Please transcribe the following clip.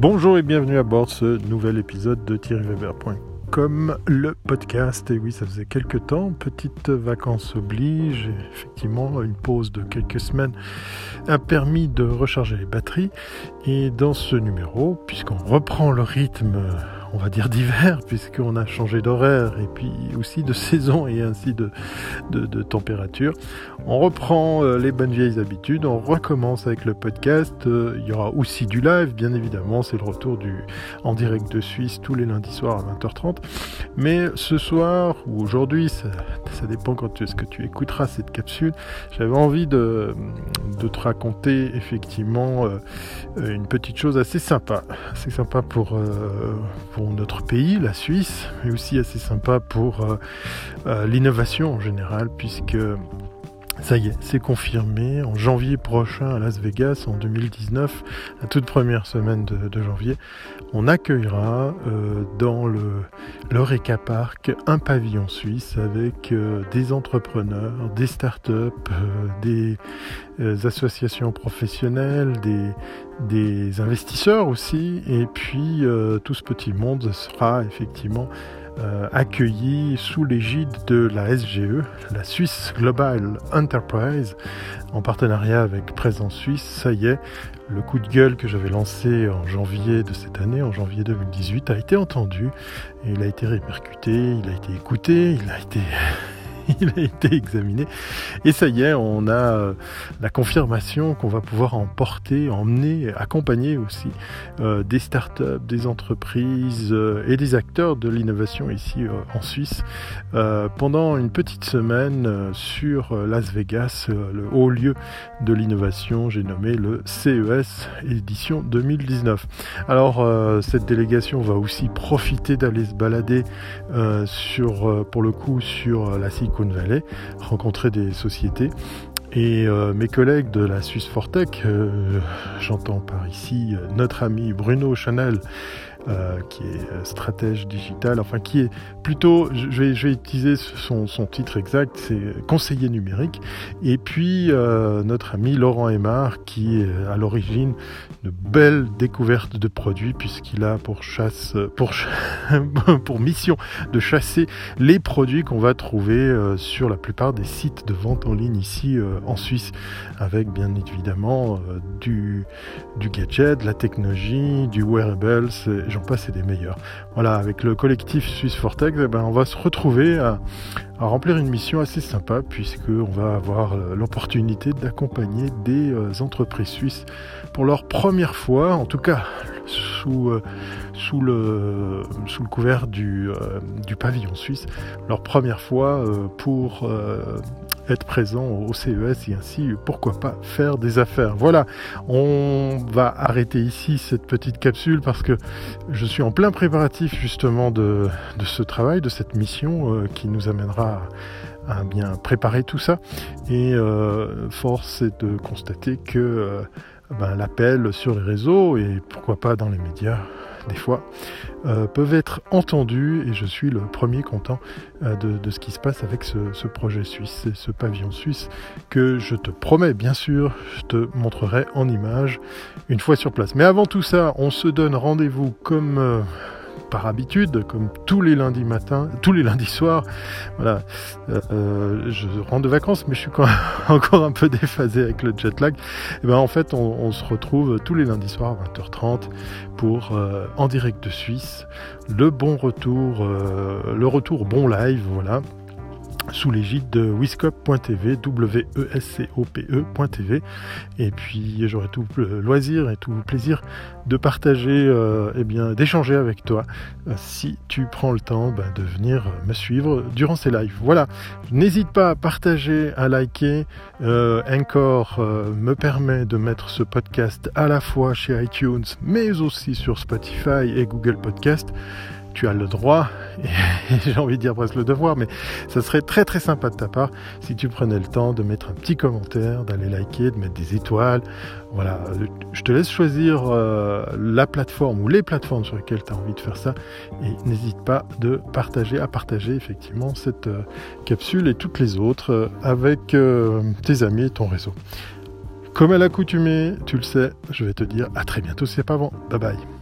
Bonjour et bienvenue à bord ce nouvel épisode de thierryweber.com, le podcast. Et oui, ça faisait quelques temps, petite vacances oblige, effectivement, une pause de quelques semaines a permis de recharger les batteries. Et dans ce numéro, puisqu'on reprend le rythme on va dire d'hiver, puisqu'on a changé d'horaire et puis aussi de saison et ainsi de, température. On reprend euh, les bonnes vieilles habitudes, on recommence avec le podcast. Euh, il y aura aussi du live, bien évidemment, c'est le retour du en direct de Suisse tous les lundis soirs à 20h30. Mais ce soir ou aujourd'hui, ça, dépend quand tu, ce que tu écouteras cette capsule, j'avais envie de, te raconter effectivement euh, une petite chose assez sympa, assez sympa pour notre pays, la Suisse, mais aussi assez sympa pour euh, euh, l'innovation en général, puisque ça y est, c'est confirmé. En janvier prochain à Las Vegas, en 2019, la toute première semaine de, janvier, on accueillera euh, dans le l'Eureka Park un pavillon suisse avec des entrepreneurs, des startups, des associations professionnelles, des, des investisseurs aussi, et puis euh, tout ce petit monde sera effectivement euh, accueilli sous l'égide de la SGE, la Swiss Global Enterprise, en partenariat avec Présence Suisse. Ça y est, le coup de gueule que j'avais lancé en janvier de cette année, en janvier 2018, a été entendu, et il a été répercuté, il a été écouté, il a été il a été examiné. Et ça y est, on a euh, la confirmation qu'on va pouvoir emporter, emmener, accompagner aussi euh, des startups, des entreprises euh, et des acteurs de l'innovation ici en Suisse pendant une petite semaine sur Las Vegas, le haut lieu de l'innovation, j'ai nommé le CES édition 2019. Alors cette délégation va aussi profiter d'aller se balader sur, pour le coup, sur la Silicon rencontrer des sociétés. Et euh, mes collègues de la Suisse Fortech, euh, j'entends par ici euh, notre ami Bruno Chanel, euh, qui est euh, stratège digital, enfin qui est plutôt, je vais, utiliser son, titre exact, c'est conseiller numérique, et puis euh, notre ami Laurent Aymar, qui est à l'origine de belles découvertes de produits, puisqu'il a pour chasse, pour, mission de chasser les produits qu'on va trouver sur la plupart des sites de vente en ligne ici en Suisse, avec bien évidemment du gadget, de la technologie, du wearables, passer des meilleurs. Voilà, avec le collectif Suisse Fortex, eh ben, on va se retrouver à, remplir une mission assez sympa puisqu'on va avoir euh, l'opportunité d'accompagner des euh, entreprises suisses pour leur première fois, en tout cas sous, euh, le, couvert du pavillon suisse, leur première fois pour être présent au CES et ainsi, pourquoi pas, faire des affaires. Voilà, on va arrêter ici cette petite capsule parce que je suis en plein préparatif justement de, ce travail, de cette mission euh, qui nous amènera à, bien préparer tout ça. Et euh, force est de constater que euh, ben, l'appel sur les réseaux et pourquoi pas dans les médias des fois, euh, peuvent être entendus et je suis le premier content euh, de, ce qui se passe avec ce, projet suisse, ce pavillon suisse que je te promets bien sûr, je te montrerai en image une fois sur place. Mais avant tout ça, on se donne rendez-vous comme... Euh, par habitude, comme tous les lundis matins, tous les lundis soirs. Voilà, euh, euh, je rentre de vacances, mais je suis encore un peu déphasé avec le jet lag. Et ben en fait, on, se retrouve tous les lundis soirs à 20h30 pour euh, en direct de Suisse le bon retour, le retour bon live, voilà sous l'égide de wiscop.tv, W-E-S-C-O-P-E.tv. Et puis j'aurai tout le loisir et tout le plaisir de partager, euh, eh bien, d'échanger avec toi euh, si tu prends le temps ben, de venir me suivre durant ces lives. Voilà, n'hésite pas à partager, à liker. Euh, Encore euh, me permet de mettre ce podcast à la fois chez iTunes, mais aussi sur Spotify et Google Podcast tu as le droit, et j'ai envie de dire presque le devoir, mais ça serait très très sympa de ta part si tu prenais le temps de mettre un petit commentaire, d'aller liker, de mettre des étoiles. Voilà, je te laisse choisir euh, la plateforme ou les plateformes sur lesquelles tu as envie de faire ça, et n'hésite pas de partager, à partager effectivement cette euh, capsule et toutes les autres euh, avec tes amis et ton réseau. Comme à l'accoutumée, tu le sais, je vais te dire à très bientôt, c'est pas bon. Bye bye.